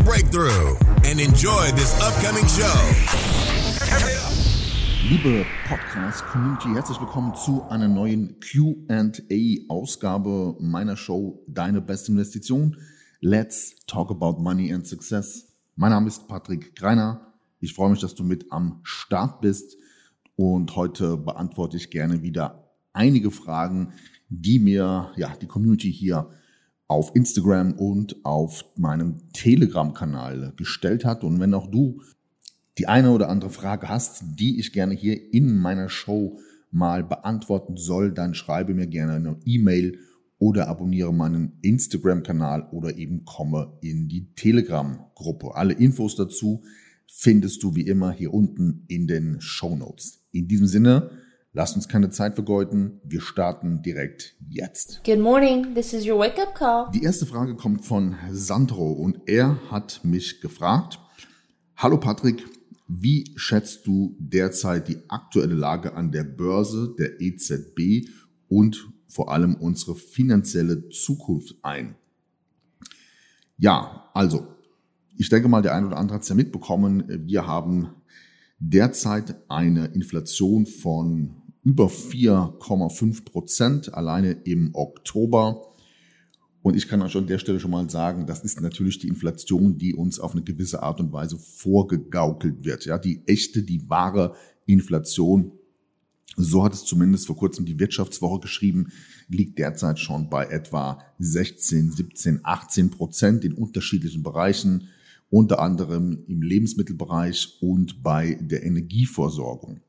breakthrough and enjoy this upcoming show. Liebe Podcast-Community, herzlich willkommen zu einer neuen QA-Ausgabe meiner Show Deine beste Investition. Let's talk about money and success. Mein Name ist Patrick Greiner. Ich freue mich, dass du mit am Start bist und heute beantworte ich gerne wieder einige Fragen, die mir ja, die Community hier auf Instagram und auf meinem Telegram-Kanal gestellt hat. Und wenn auch du die eine oder andere Frage hast, die ich gerne hier in meiner Show mal beantworten soll, dann schreibe mir gerne eine E-Mail oder abonniere meinen Instagram-Kanal oder eben komme in die Telegram-Gruppe. Alle Infos dazu findest du wie immer hier unten in den Show Notes. In diesem Sinne, lasst uns keine Zeit vergeuden. Wir starten direkt jetzt. Good morning, this is your wake up call. Die erste Frage kommt von Sandro und er hat mich gefragt, Hallo Patrick, wie schätzt du derzeit die aktuelle Lage an der Börse, der EZB und vor allem unsere finanzielle Zukunft ein? Ja, also, ich denke mal, der eine oder andere hat es ja mitbekommen. Wir haben derzeit eine Inflation von über 4,5 Prozent alleine im Oktober. Und ich kann euch an der Stelle schon mal sagen, das ist natürlich die Inflation, die uns auf eine gewisse Art und Weise vorgegaukelt wird. Ja, die echte, die wahre Inflation, so hat es zumindest vor kurzem die Wirtschaftswoche geschrieben, liegt derzeit schon bei etwa 16, 17, 18 Prozent in unterschiedlichen Bereichen, unter anderem im Lebensmittelbereich und bei der Energieversorgung.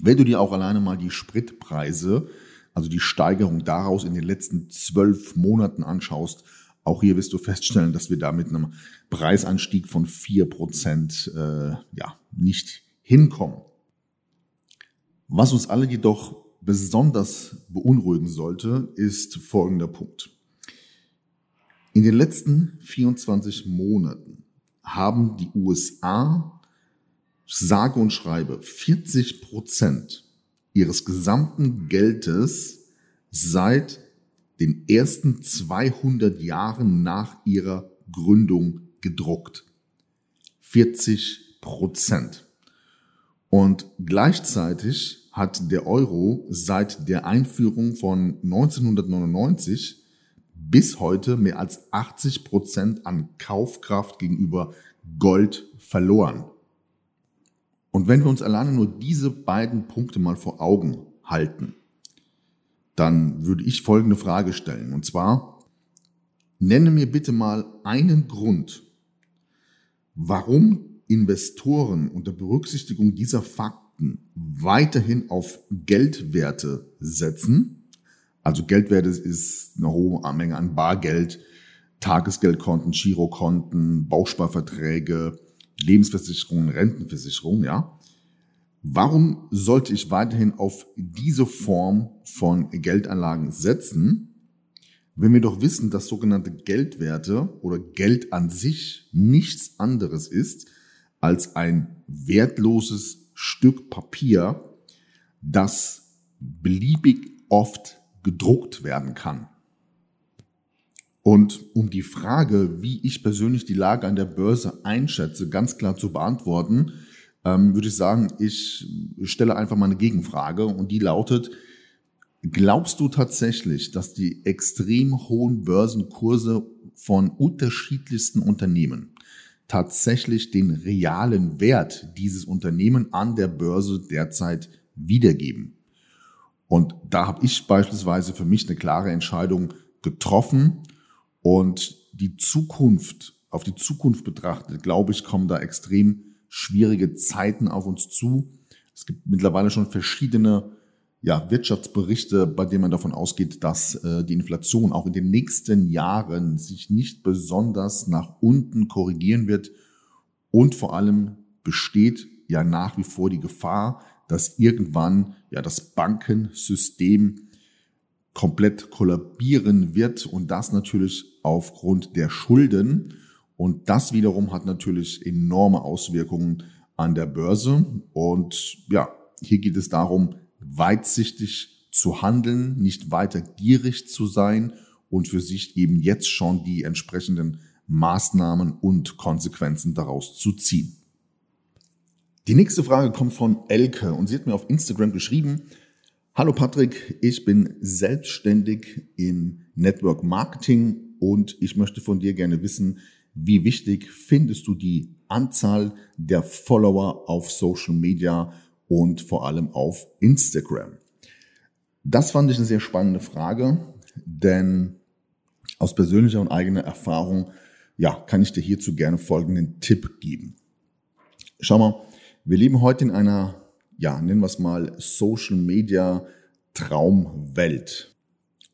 Wenn du dir auch alleine mal die Spritpreise also die Steigerung daraus in den letzten zwölf Monaten anschaust, auch hier wirst du feststellen, dass wir da mit einem Preisanstieg von vier Prozent äh, ja, nicht hinkommen. Was uns alle jedoch besonders beunruhigen sollte, ist folgender Punkt. In den letzten 24 Monaten haben die USA sage und schreibe 40 Prozent ihres gesamten Geldes seit den ersten 200 Jahren nach ihrer Gründung gedruckt. 40 Prozent. Und gleichzeitig hat der Euro seit der Einführung von 1999 bis heute mehr als 80 Prozent an Kaufkraft gegenüber Gold verloren. Und wenn wir uns alleine nur diese beiden Punkte mal vor Augen halten, dann würde ich folgende Frage stellen. Und zwar, nenne mir bitte mal einen Grund, warum Investoren unter Berücksichtigung dieser Fakten weiterhin auf Geldwerte setzen. Also Geldwerte ist eine hohe Menge an Bargeld, Tagesgeldkonten, Girokonten, Bausparverträge, Lebensversicherung, Rentenversicherung, ja. Warum sollte ich weiterhin auf diese Form von Geldanlagen setzen, wenn wir doch wissen, dass sogenannte Geldwerte oder Geld an sich nichts anderes ist als ein wertloses Stück Papier, das beliebig oft gedruckt werden kann. Und um die Frage, wie ich persönlich die Lage an der Börse einschätze, ganz klar zu beantworten, ähm, würde ich sagen, ich stelle einfach mal eine Gegenfrage und die lautet, glaubst du tatsächlich, dass die extrem hohen Börsenkurse von unterschiedlichsten Unternehmen tatsächlich den realen Wert dieses Unternehmen an der Börse derzeit wiedergeben? Und da habe ich beispielsweise für mich eine klare Entscheidung getroffen und die Zukunft, auf die Zukunft betrachtet, glaube ich, kommen da extrem schwierige Zeiten auf uns zu. Es gibt mittlerweile schon verschiedene ja, Wirtschaftsberichte, bei denen man davon ausgeht, dass äh, die Inflation auch in den nächsten Jahren sich nicht besonders nach unten korrigieren wird und vor allem besteht ja nach wie vor die Gefahr, dass irgendwann ja das Bankensystem komplett kollabieren wird und das natürlich aufgrund der Schulden und das wiederum hat natürlich enorme Auswirkungen an der Börse und ja, hier geht es darum, weitsichtig zu handeln, nicht weiter gierig zu sein und für sich eben jetzt schon die entsprechenden Maßnahmen und Konsequenzen daraus zu ziehen. Die nächste Frage kommt von Elke und sie hat mir auf Instagram geschrieben, Hallo Patrick, ich bin selbstständig im Network Marketing und ich möchte von dir gerne wissen, wie wichtig findest du die Anzahl der Follower auf Social Media und vor allem auf Instagram? Das fand ich eine sehr spannende Frage, denn aus persönlicher und eigener Erfahrung, ja, kann ich dir hierzu gerne folgenden Tipp geben. Schau mal, wir leben heute in einer, ja, nennen wir es mal Social Media Traumwelt.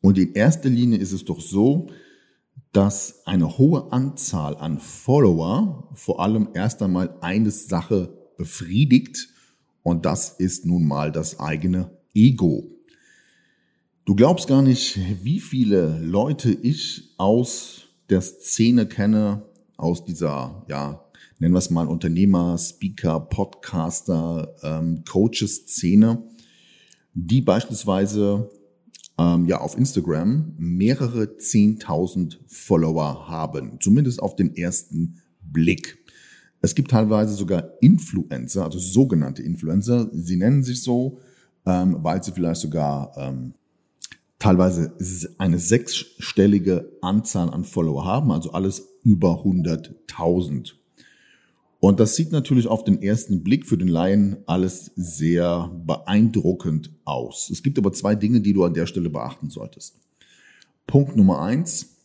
Und in erster Linie ist es doch so, dass eine hohe Anzahl an Follower vor allem erst einmal eine Sache befriedigt und das ist nun mal das eigene Ego. Du glaubst gar nicht, wie viele Leute ich aus der Szene kenne, aus dieser, ja, nennen wir es mal Unternehmer, Speaker, Podcaster, ähm, Coaches-Szene, die beispielsweise ähm, ja auf Instagram mehrere Zehntausend Follower haben, zumindest auf den ersten Blick. Es gibt teilweise sogar Influencer, also sogenannte Influencer. Sie nennen sich so, ähm, weil sie vielleicht sogar ähm, teilweise eine sechsstellige Anzahl an Follower haben, also alles über 100.000. Und das sieht natürlich auf den ersten Blick für den Laien alles sehr beeindruckend aus. Es gibt aber zwei Dinge, die du an der Stelle beachten solltest. Punkt Nummer eins.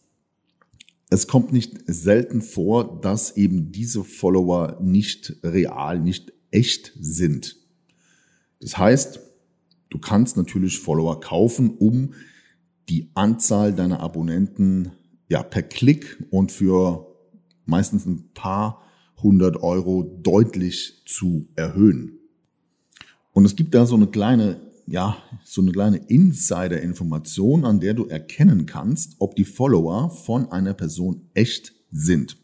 Es kommt nicht selten vor, dass eben diese Follower nicht real, nicht echt sind. Das heißt, du kannst natürlich Follower kaufen, um die Anzahl deiner Abonnenten ja per Klick und für meistens ein paar 100 Euro deutlich zu erhöhen. Und es gibt da so eine kleine, ja, so eine kleine Insider-Information, an der du erkennen kannst, ob die Follower von einer Person echt sind.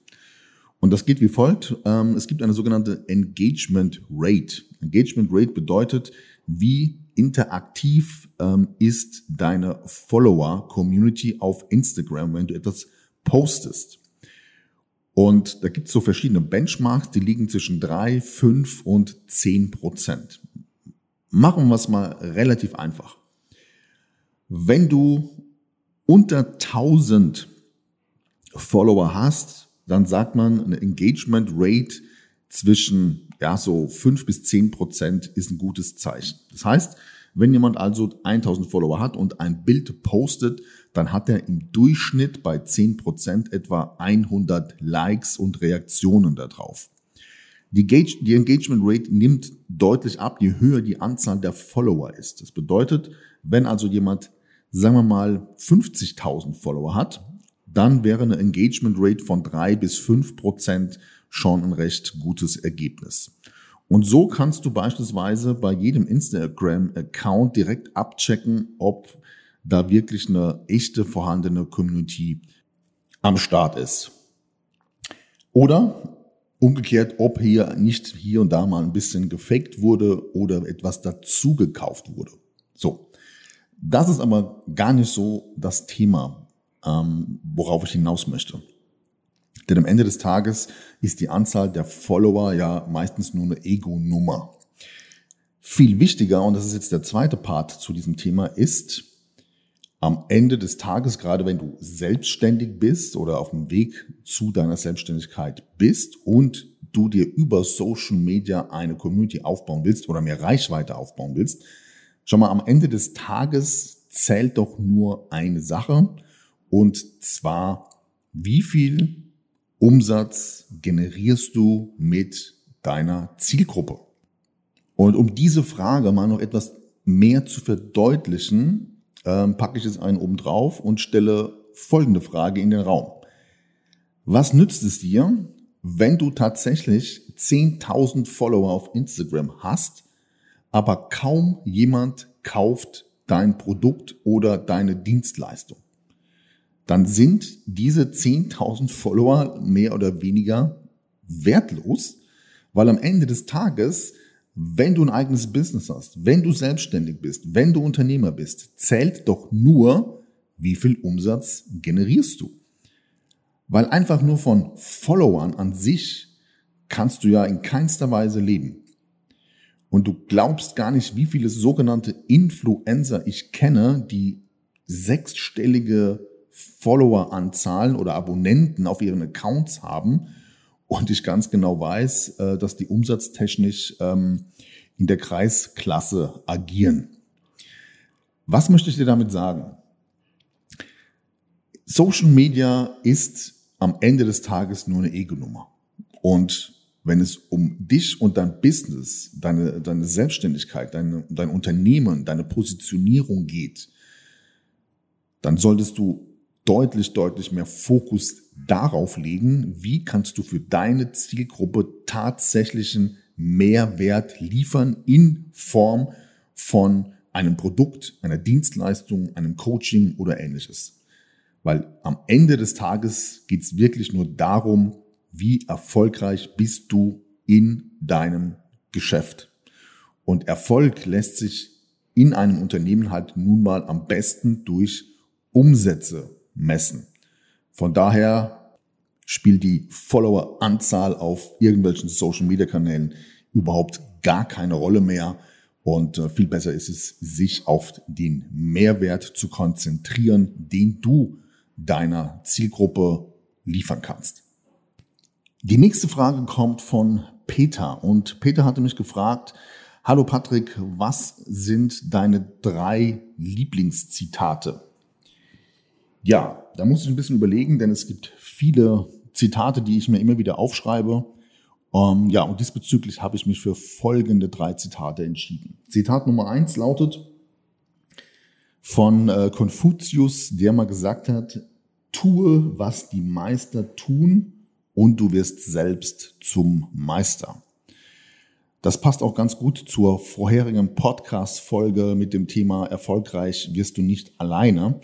Und das geht wie folgt. Ähm, es gibt eine sogenannte Engagement Rate. Engagement Rate bedeutet, wie interaktiv ähm, ist deine Follower-Community auf Instagram, wenn du etwas postest. Und da gibt es so verschiedene Benchmarks, die liegen zwischen drei, fünf und zehn Prozent. Machen wir es mal relativ einfach. Wenn du unter 1000 Follower hast, dann sagt man, eine Engagement Rate zwischen ja, so fünf bis zehn Prozent ist ein gutes Zeichen. Das heißt, wenn jemand also 1000 Follower hat und ein Bild postet, dann hat er im Durchschnitt bei 10% etwa 100 Likes und Reaktionen darauf. Die, die Engagement Rate nimmt deutlich ab, je höher die Anzahl der Follower ist. Das bedeutet, wenn also jemand, sagen wir mal, 50.000 Follower hat, dann wäre eine Engagement Rate von drei bis fünf Prozent schon ein recht gutes Ergebnis. Und so kannst du beispielsweise bei jedem Instagram-Account direkt abchecken, ob da wirklich eine echte vorhandene Community am Start ist. Oder umgekehrt, ob hier nicht hier und da mal ein bisschen gefaked wurde oder etwas dazu gekauft wurde. So. Das ist aber gar nicht so das Thema, ähm, worauf ich hinaus möchte. Denn am Ende des Tages ist die Anzahl der Follower ja meistens nur eine Ego-Nummer. Viel wichtiger, und das ist jetzt der zweite Part zu diesem Thema, ist, am Ende des Tages, gerade wenn du selbstständig bist oder auf dem Weg zu deiner Selbstständigkeit bist und du dir über Social Media eine Community aufbauen willst oder mehr Reichweite aufbauen willst, schau mal, am Ende des Tages zählt doch nur eine Sache und zwar, wie viel Umsatz generierst du mit deiner Zielgruppe? Und um diese Frage mal noch etwas mehr zu verdeutlichen, ähm, packe ich jetzt einen oben drauf und stelle folgende Frage in den Raum. Was nützt es dir, wenn du tatsächlich 10.000 Follower auf Instagram hast, aber kaum jemand kauft dein Produkt oder deine Dienstleistung? Dann sind diese 10.000 Follower mehr oder weniger wertlos, weil am Ende des Tages, wenn du ein eigenes Business hast, wenn du selbstständig bist, wenn du Unternehmer bist, zählt doch nur, wie viel Umsatz generierst du. Weil einfach nur von Followern an sich kannst du ja in keinster Weise leben. Und du glaubst gar nicht, wie viele sogenannte Influencer ich kenne, die sechsstellige Followeranzahlen oder Abonnenten auf ihren Accounts haben und ich ganz genau weiß, äh, dass die umsatztechnisch ähm, in der Kreisklasse agieren. Was möchte ich dir damit sagen? Social Media ist am Ende des Tages nur eine Ego-Nummer. Und wenn es um dich und dein Business, deine, deine Selbstständigkeit, deine, dein Unternehmen, deine Positionierung geht, dann solltest du deutlich, deutlich mehr Fokus darauf legen, wie kannst du für deine Zielgruppe tatsächlichen Mehrwert liefern in Form von einem Produkt, einer Dienstleistung, einem Coaching oder ähnliches. Weil am Ende des Tages geht es wirklich nur darum, wie erfolgreich bist du in deinem Geschäft. Und Erfolg lässt sich in einem Unternehmen halt nun mal am besten durch Umsätze messen. Von daher spielt die Follower-Anzahl auf irgendwelchen Social-Media-Kanälen überhaupt gar keine Rolle mehr. Und äh, viel besser ist es, sich auf den Mehrwert zu konzentrieren, den du deiner Zielgruppe liefern kannst. Die nächste Frage kommt von Peter und Peter hatte mich gefragt, Hallo Patrick, was sind deine drei Lieblingszitate? Ja, da muss ich ein bisschen überlegen, denn es gibt viele Zitate, die ich mir immer wieder aufschreibe. Ähm, ja, und diesbezüglich habe ich mich für folgende drei Zitate entschieden. Zitat Nummer eins lautet, von äh, Konfuzius, der mal gesagt hat, tue, was die Meister tun und du wirst selbst zum Meister. Das passt auch ganz gut zur vorherigen Podcast-Folge mit dem Thema Erfolgreich wirst du nicht alleine.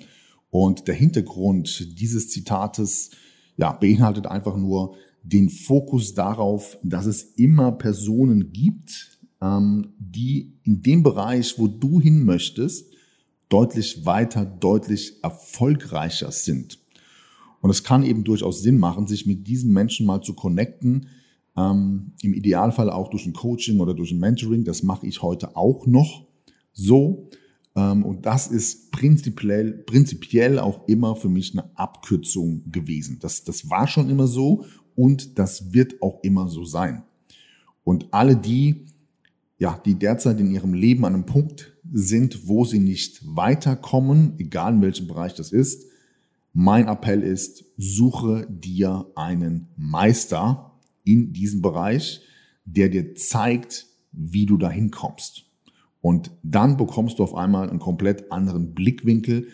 Und der Hintergrund dieses Zitates ja, beinhaltet einfach nur den Fokus darauf, dass es immer Personen gibt, ähm, die in dem Bereich, wo du hin möchtest, deutlich weiter, deutlich erfolgreicher sind. Und es kann eben durchaus Sinn machen, sich mit diesen Menschen mal zu connecten, ähm, im Idealfall auch durch ein Coaching oder durch ein Mentoring. Das mache ich heute auch noch so. Ähm, und das ist prinzipiell, prinzipiell auch immer für mich eine Abkürzung gewesen. Das, das war schon immer so und das wird auch immer so sein. Und alle die, ja, die derzeit in ihrem Leben an einem Punkt sind, wo sie nicht weiterkommen, egal in welchem Bereich das ist. Mein Appell ist, suche dir einen Meister in diesem Bereich, der dir zeigt, wie du dahin kommst. Und dann bekommst du auf einmal einen komplett anderen Blickwinkel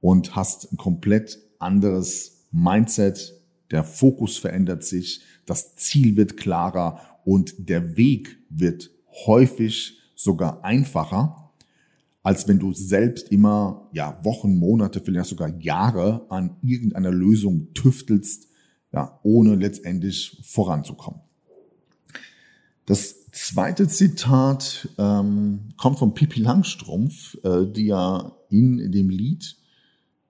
und hast ein komplett anderes Mindset. Der Fokus verändert sich, das Ziel wird klarer und der Weg wird häufig sogar einfacher als wenn du selbst immer ja, Wochen, Monate, vielleicht sogar Jahre an irgendeiner Lösung tüftelst, ja, ohne letztendlich voranzukommen. Das zweite Zitat ähm, kommt von Pippi Langstrumpf, äh, die ja in dem Lied,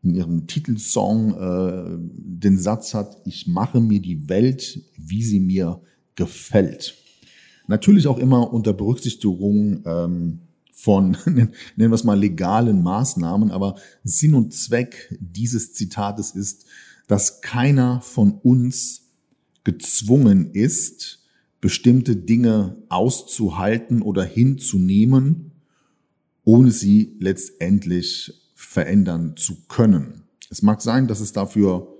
in ihrem Titelsong äh, den Satz hat, ich mache mir die Welt, wie sie mir gefällt. Natürlich auch immer unter Berücksichtigung ähm, von, nennen wir es mal, legalen Maßnahmen. Aber Sinn und Zweck dieses Zitates ist, dass keiner von uns gezwungen ist, bestimmte Dinge auszuhalten oder hinzunehmen, ohne sie letztendlich verändern zu können. Es mag sein, dass es dafür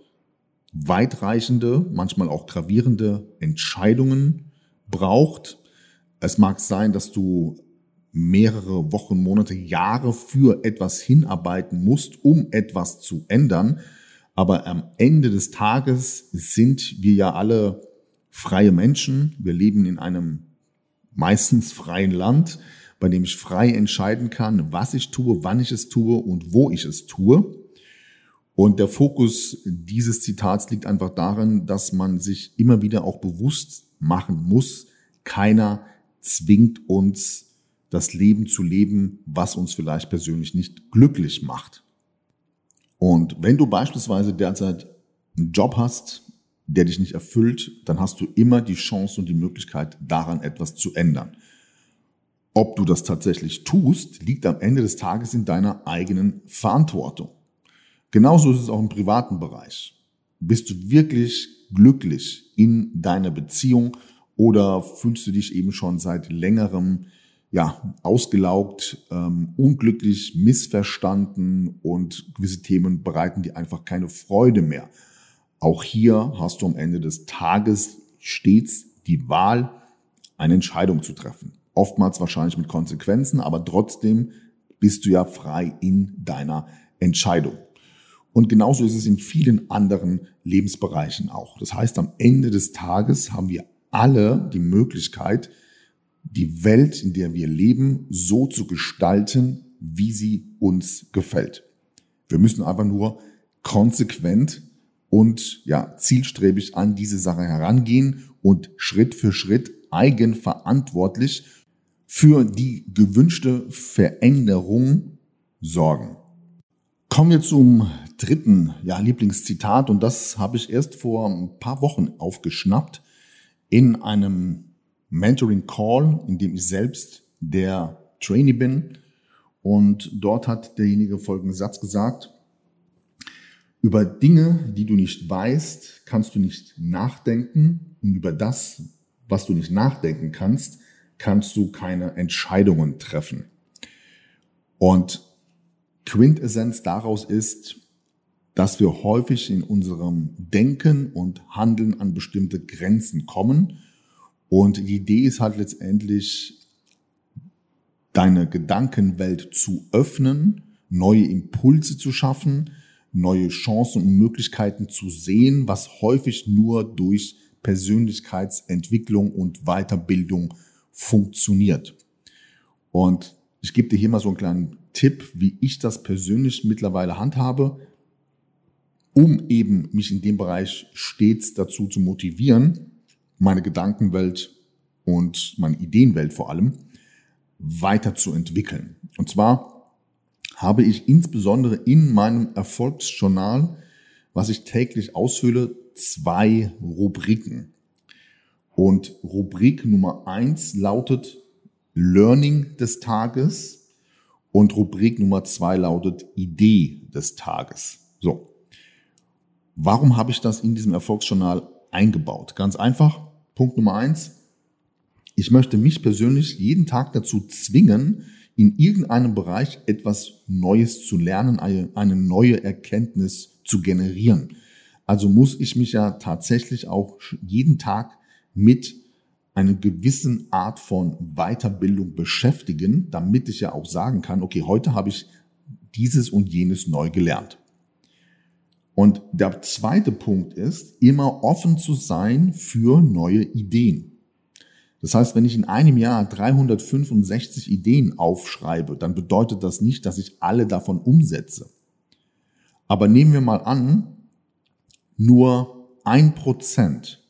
weitreichende, manchmal auch gravierende Entscheidungen braucht. Es mag sein, dass du mehrere Wochen, Monate, Jahre für etwas hinarbeiten musst, um etwas zu ändern. Aber am Ende des Tages sind wir ja alle freie Menschen. Wir leben in einem meistens freien Land, bei dem ich frei entscheiden kann, was ich tue, wann ich es tue und wo ich es tue. Und der Fokus dieses Zitats liegt einfach darin, dass man sich immer wieder auch bewusst machen muss, keiner zwingt uns das Leben zu leben, was uns vielleicht persönlich nicht glücklich macht. Und wenn du beispielsweise derzeit einen Job hast, der dich nicht erfüllt, dann hast du immer die Chance und die Möglichkeit, daran etwas zu ändern. Ob du das tatsächlich tust, liegt am Ende des Tages in deiner eigenen Verantwortung. Genauso ist es auch im privaten Bereich. Bist du wirklich glücklich in deiner Beziehung oder fühlst du dich eben schon seit längerem ja, ausgelaugt, ähm, unglücklich, missverstanden und gewisse Themen bereiten dir einfach keine Freude mehr. Auch hier hast du am Ende des Tages stets die Wahl, eine Entscheidung zu treffen. Oftmals wahrscheinlich mit Konsequenzen, aber trotzdem bist du ja frei in deiner Entscheidung. Und genauso ist es in vielen anderen Lebensbereichen auch. Das heißt, am Ende des Tages haben wir alle die Möglichkeit, die Welt, in der wir leben, so zu gestalten, wie sie uns gefällt. Wir müssen einfach nur konsequent und ja, zielstrebig an diese Sache herangehen und Schritt für Schritt eigenverantwortlich für die gewünschte Veränderung sorgen. Kommen wir zum dritten ja, Lieblingszitat und das habe ich erst vor ein paar Wochen aufgeschnappt in einem Mentoring Call, in dem ich selbst der Trainee bin. Und dort hat derjenige folgenden Satz gesagt. Über Dinge, die du nicht weißt, kannst du nicht nachdenken. Und über das, was du nicht nachdenken kannst, kannst du keine Entscheidungen treffen. Und Quintessenz daraus ist, dass wir häufig in unserem Denken und Handeln an bestimmte Grenzen kommen und die Idee ist halt letztendlich, deine Gedankenwelt zu öffnen, neue Impulse zu schaffen, neue Chancen und Möglichkeiten zu sehen, was häufig nur durch Persönlichkeitsentwicklung und Weiterbildung funktioniert. Und ich gebe dir hier mal so einen kleinen Tipp, wie ich das persönlich mittlerweile handhabe, um eben mich in dem Bereich stets dazu zu motivieren, meine Gedankenwelt und meine Ideenwelt vor allem weiterzuentwickeln. Und zwar habe ich insbesondere in meinem Erfolgsjournal, was ich täglich ausfülle, zwei Rubriken. Und Rubrik Nummer eins lautet Learning des Tages und Rubrik Nummer zwei lautet Idee des Tages. So. Warum habe ich das in diesem Erfolgsjournal eingebaut? Ganz einfach. Punkt Nummer eins. Ich möchte mich persönlich jeden Tag dazu zwingen, in irgendeinem Bereich etwas Neues zu lernen, eine, eine neue Erkenntnis zu generieren. Also muss ich mich ja tatsächlich auch jeden Tag mit einer gewissen Art von Weiterbildung beschäftigen, damit ich ja auch sagen kann, okay, heute habe ich dieses und jenes neu gelernt. Und der zweite Punkt ist, immer offen zu sein für neue Ideen. Das heißt, wenn ich in einem Jahr 365 Ideen aufschreibe, dann bedeutet das nicht, dass ich alle davon umsetze. Aber nehmen wir mal an, nur ein Prozent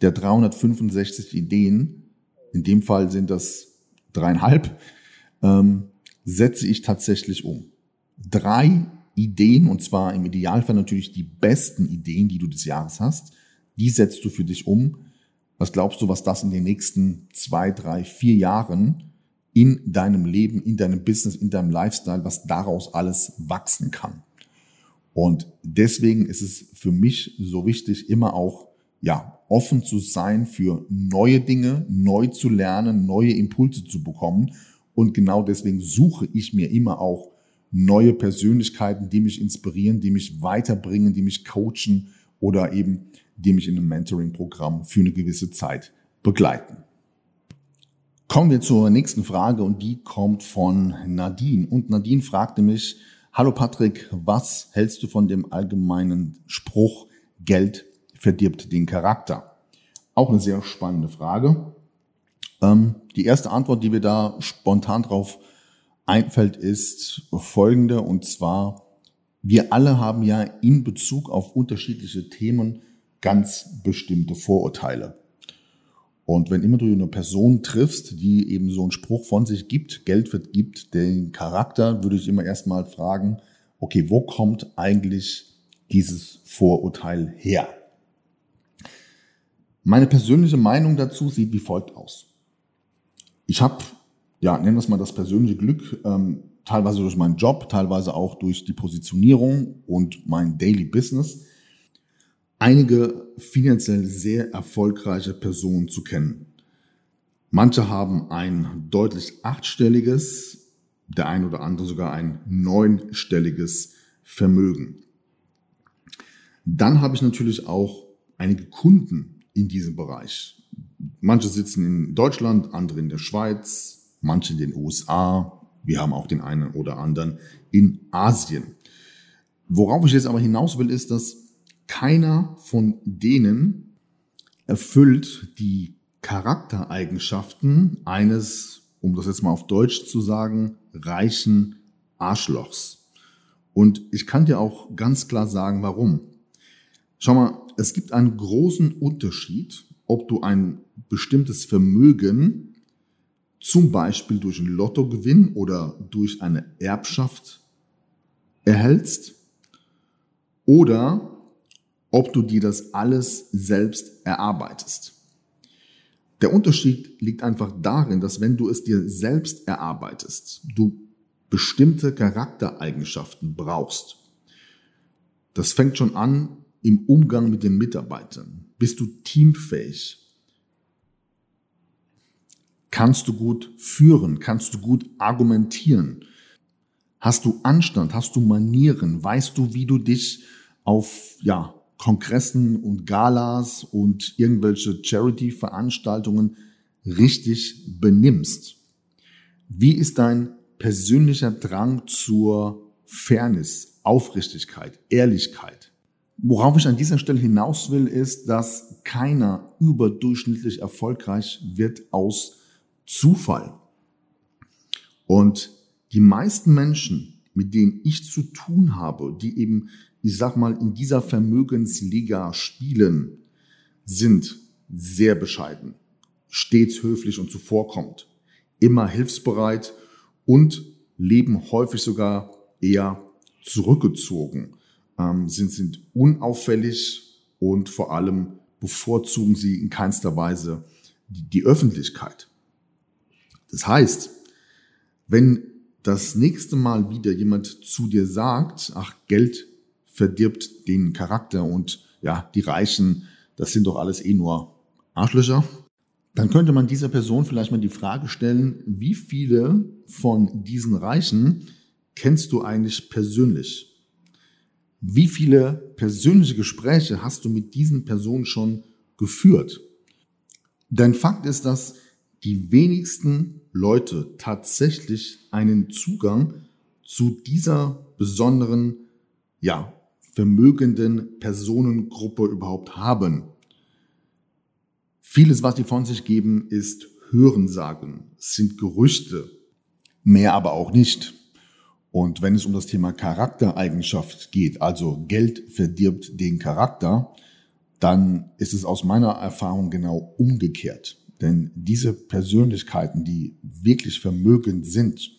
der 365 Ideen, in dem Fall sind das dreieinhalb, ähm, setze ich tatsächlich um. Drei Ideen, und zwar im Idealfall natürlich die besten Ideen, die du des Jahres hast, die setzt du für dich um. Was glaubst du, was das in den nächsten zwei, drei, vier Jahren in deinem Leben, in deinem Business, in deinem Lifestyle, was daraus alles wachsen kann? Und deswegen ist es für mich so wichtig, immer auch, ja, offen zu sein für neue Dinge, neu zu lernen, neue Impulse zu bekommen. Und genau deswegen suche ich mir immer auch neue Persönlichkeiten, die mich inspirieren, die mich weiterbringen, die mich coachen oder eben die mich in einem Mentoring-Programm für eine gewisse Zeit begleiten. Kommen wir zur nächsten Frage und die kommt von Nadine. Und Nadine fragte mich, hallo Patrick, was hältst du von dem allgemeinen Spruch, Geld verdirbt den Charakter? Auch eine sehr spannende Frage. Ähm, die erste Antwort, die mir da spontan drauf einfällt, ist folgende, und zwar, wir alle haben ja in Bezug auf unterschiedliche Themen ganz bestimmte Vorurteile. Und wenn immer du eine Person triffst, die eben so einen Spruch von sich gibt, Geld vergibt den Charakter, würde ich immer erstmal fragen, okay, wo kommt eigentlich dieses Vorurteil her? Meine persönliche Meinung dazu sieht wie folgt aus. Ich habe, ja, nennen wir es mal das persönliche Glück, ähm, teilweise durch meinen Job, teilweise auch durch die Positionierung und mein Daily Business, einige finanziell sehr erfolgreiche Personen zu kennen. Manche haben ein deutlich achtstelliges, der ein oder andere sogar ein neunstelliges Vermögen. Dann habe ich natürlich auch einige Kunden in diesem Bereich. Manche sitzen in Deutschland, andere in der Schweiz, manche in den USA. Wir haben auch den einen oder anderen in Asien. Worauf ich jetzt aber hinaus will, ist, dass keiner von denen erfüllt die Charaktereigenschaften eines, um das jetzt mal auf Deutsch zu sagen, reichen Arschlochs. Und ich kann dir auch ganz klar sagen, warum. Schau mal, es gibt einen großen Unterschied, ob du ein bestimmtes Vermögen zum Beispiel durch einen Lottogewinn oder durch eine Erbschaft erhältst oder ob du dir das alles selbst erarbeitest. Der Unterschied liegt einfach darin, dass wenn du es dir selbst erarbeitest, du bestimmte Charaktereigenschaften brauchst. Das fängt schon an im Umgang mit den Mitarbeitern. Bist du teamfähig? Kannst du gut führen? Kannst du gut argumentieren? Hast du Anstand? Hast du Manieren? Weißt du, wie du dich auf, ja, Kongressen und Galas und irgendwelche Charity-Veranstaltungen richtig benimmst? Wie ist dein persönlicher Drang zur Fairness, Aufrichtigkeit, Ehrlichkeit? Worauf ich an dieser Stelle hinaus will, ist, dass keiner überdurchschnittlich erfolgreich wird aus Zufall. Und die meisten Menschen, mit denen ich zu tun habe, die eben, ich sag mal, in dieser Vermögensliga spielen, sind sehr bescheiden, stets höflich und zuvorkommt, immer hilfsbereit und leben häufig sogar eher zurückgezogen, ähm, sind, sind unauffällig und vor allem bevorzugen sie in keinster Weise die, die Öffentlichkeit. Das heißt, wenn das nächste Mal wieder jemand zu dir sagt, ach, Geld verdirbt den Charakter und ja, die Reichen, das sind doch alles eh nur Arschlöcher, dann könnte man dieser Person vielleicht mal die Frage stellen, wie viele von diesen Reichen kennst du eigentlich persönlich? Wie viele persönliche Gespräche hast du mit diesen Personen schon geführt? Denn Fakt ist, dass die wenigsten Leute tatsächlich einen Zugang zu dieser besonderen, ja, vermögenden Personengruppe überhaupt haben. Vieles, was die von sich geben, ist Hörensagen, sind Gerüchte, mehr aber auch nicht. Und wenn es um das Thema Charaktereigenschaft geht, also Geld verdirbt den Charakter, dann ist es aus meiner Erfahrung genau umgekehrt. Denn diese Persönlichkeiten, die wirklich vermögend sind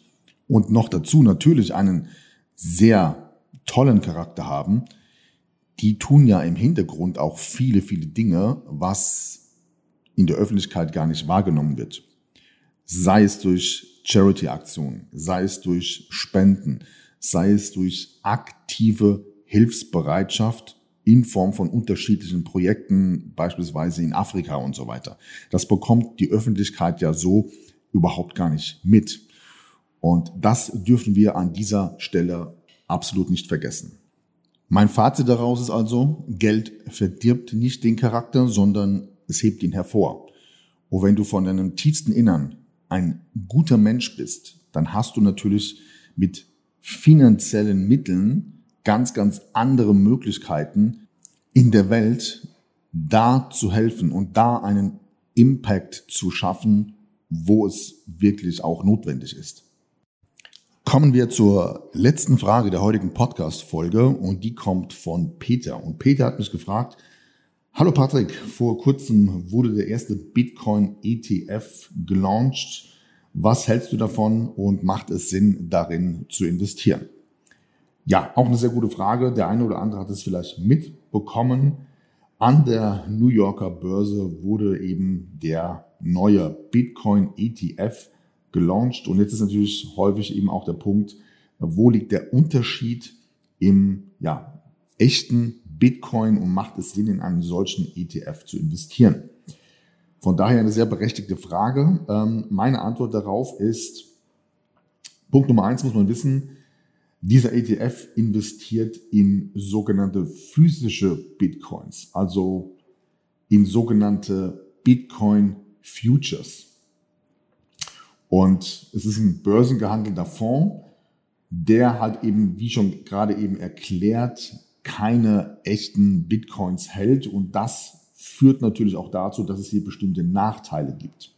und noch dazu natürlich einen sehr tollen Charakter haben, die tun ja im Hintergrund auch viele, viele Dinge, was in der Öffentlichkeit gar nicht wahrgenommen wird. Sei es durch Charity-Aktionen, sei es durch Spenden, sei es durch aktive Hilfsbereitschaft in Form von unterschiedlichen Projekten, beispielsweise in Afrika und so weiter. Das bekommt die Öffentlichkeit ja so überhaupt gar nicht mit. Und das dürfen wir an dieser Stelle absolut nicht vergessen. Mein Fazit daraus ist also, Geld verdirbt nicht den Charakter, sondern es hebt ihn hervor. Und wenn du von deinem tiefsten Innern ein guter Mensch bist, dann hast du natürlich mit finanziellen Mitteln ganz, ganz andere Möglichkeiten in der Welt, da zu helfen und da einen Impact zu schaffen, wo es wirklich auch notwendig ist. Kommen wir zur letzten Frage der heutigen Podcast-Folge und die kommt von Peter. Und Peter hat mich gefragt, Hallo Patrick, vor kurzem wurde der erste Bitcoin ETF gelauncht. Was hältst du davon und macht es Sinn, darin zu investieren? Ja, auch eine sehr gute Frage. Der eine oder andere hat es vielleicht mitbekommen. An der New Yorker Börse wurde eben der neue Bitcoin ETF gelauncht. Und jetzt ist natürlich häufig eben auch der Punkt, wo liegt der Unterschied im ja, echten Bitcoin und macht es Sinn, in einen solchen ETF zu investieren? Von daher eine sehr berechtigte Frage. Ähm, meine Antwort darauf ist, Punkt Nummer eins muss man wissen, dieser ETF investiert in sogenannte physische Bitcoins, also in sogenannte Bitcoin Futures. Und es ist ein börsengehandelter Fonds, der halt eben, wie schon gerade eben erklärt, keine echten Bitcoins hält. Und das führt natürlich auch dazu, dass es hier bestimmte Nachteile gibt.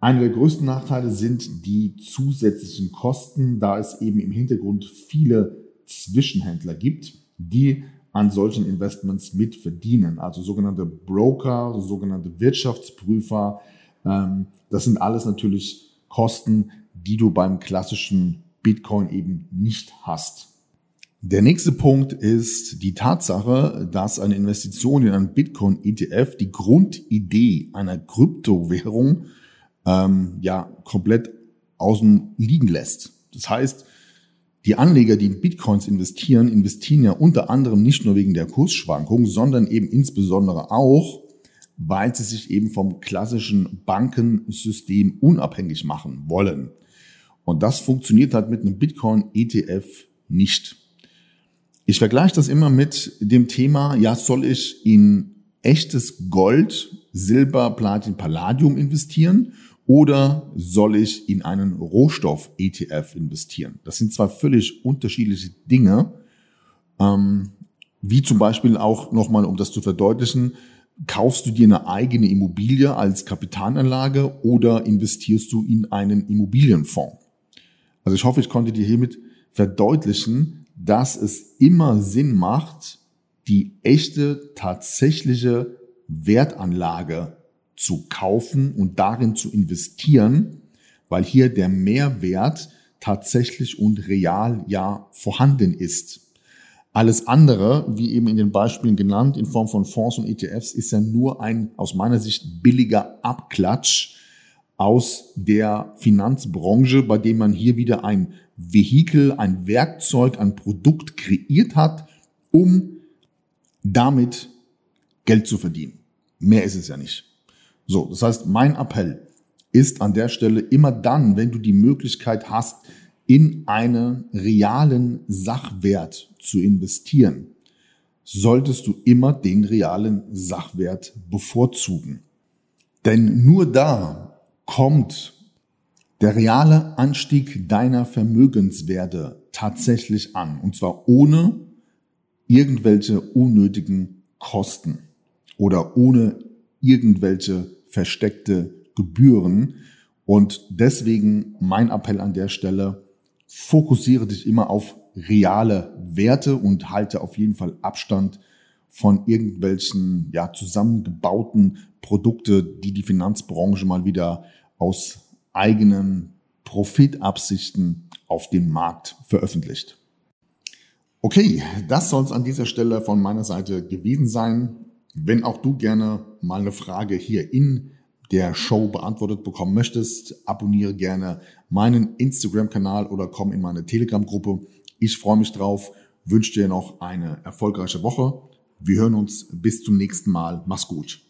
Einer der größten Nachteile sind die zusätzlichen Kosten, da es eben im Hintergrund viele Zwischenhändler gibt, die an solchen Investments mit verdienen. Also sogenannte Broker, sogenannte Wirtschaftsprüfer. Ähm, das sind alles natürlich Kosten, die du beim klassischen Bitcoin eben nicht hast. Der nächste Punkt ist die Tatsache, dass eine Investition in einen Bitcoin-ETF die Grundidee einer Kryptowährung ähm, ja komplett außen liegen lässt. Das heißt, die Anleger, die in Bitcoins investieren, investieren ja unter anderem nicht nur wegen der Kursschwankung, sondern eben insbesondere auch, weil sie sich eben vom klassischen Bankensystem unabhängig machen wollen. Und das funktioniert halt mit einem Bitcoin-ETF nicht. Ich vergleiche das immer mit dem Thema, ja, soll ich in echtes Gold, Silber, Platin, Palladium investieren oder soll ich in einen Rohstoff-ETF investieren? Das sind zwei völlig unterschiedliche Dinge. Ähm, wie zum Beispiel auch nochmal, um das zu verdeutlichen, kaufst du dir eine eigene Immobilie als Kapitalanlage oder investierst du in einen Immobilienfonds? Also ich hoffe, ich konnte dir hiermit verdeutlichen, dass es immer Sinn macht, die echte, tatsächliche Wertanlage zu kaufen und darin zu investieren, weil hier der Mehrwert tatsächlich und real ja vorhanden ist. Alles andere, wie eben in den Beispielen genannt, in Form von Fonds und ETFs, ist ja nur ein aus meiner Sicht billiger Abklatsch aus der Finanzbranche, bei dem man hier wieder ein Vehikel, ein Werkzeug, ein Produkt kreiert hat, um damit Geld zu verdienen. Mehr ist es ja nicht. So, das heißt, mein Appell ist an der Stelle immer dann, wenn du die Möglichkeit hast, in einen realen Sachwert zu investieren, solltest du immer den realen Sachwert bevorzugen. Denn nur da kommt der reale Anstieg deiner Vermögenswerte tatsächlich an. Und zwar ohne irgendwelche unnötigen Kosten oder ohne irgendwelche versteckte Gebühren. Und deswegen mein Appell an der Stelle, fokussiere dich immer auf reale Werte und halte auf jeden Fall Abstand von irgendwelchen ja, zusammengebauten Produkte, die die Finanzbranche mal wieder aus eigenen Profitabsichten auf den Markt veröffentlicht. Okay, das soll es an dieser Stelle von meiner Seite gewesen sein. Wenn auch du gerne mal eine Frage hier in der Show beantwortet bekommen möchtest, abonniere gerne meinen Instagram-Kanal oder komm in meine Telegram-Gruppe. Ich freue mich drauf, wünsche dir noch eine erfolgreiche Woche. Wir hören uns bis zum nächsten Mal. Mach's gut.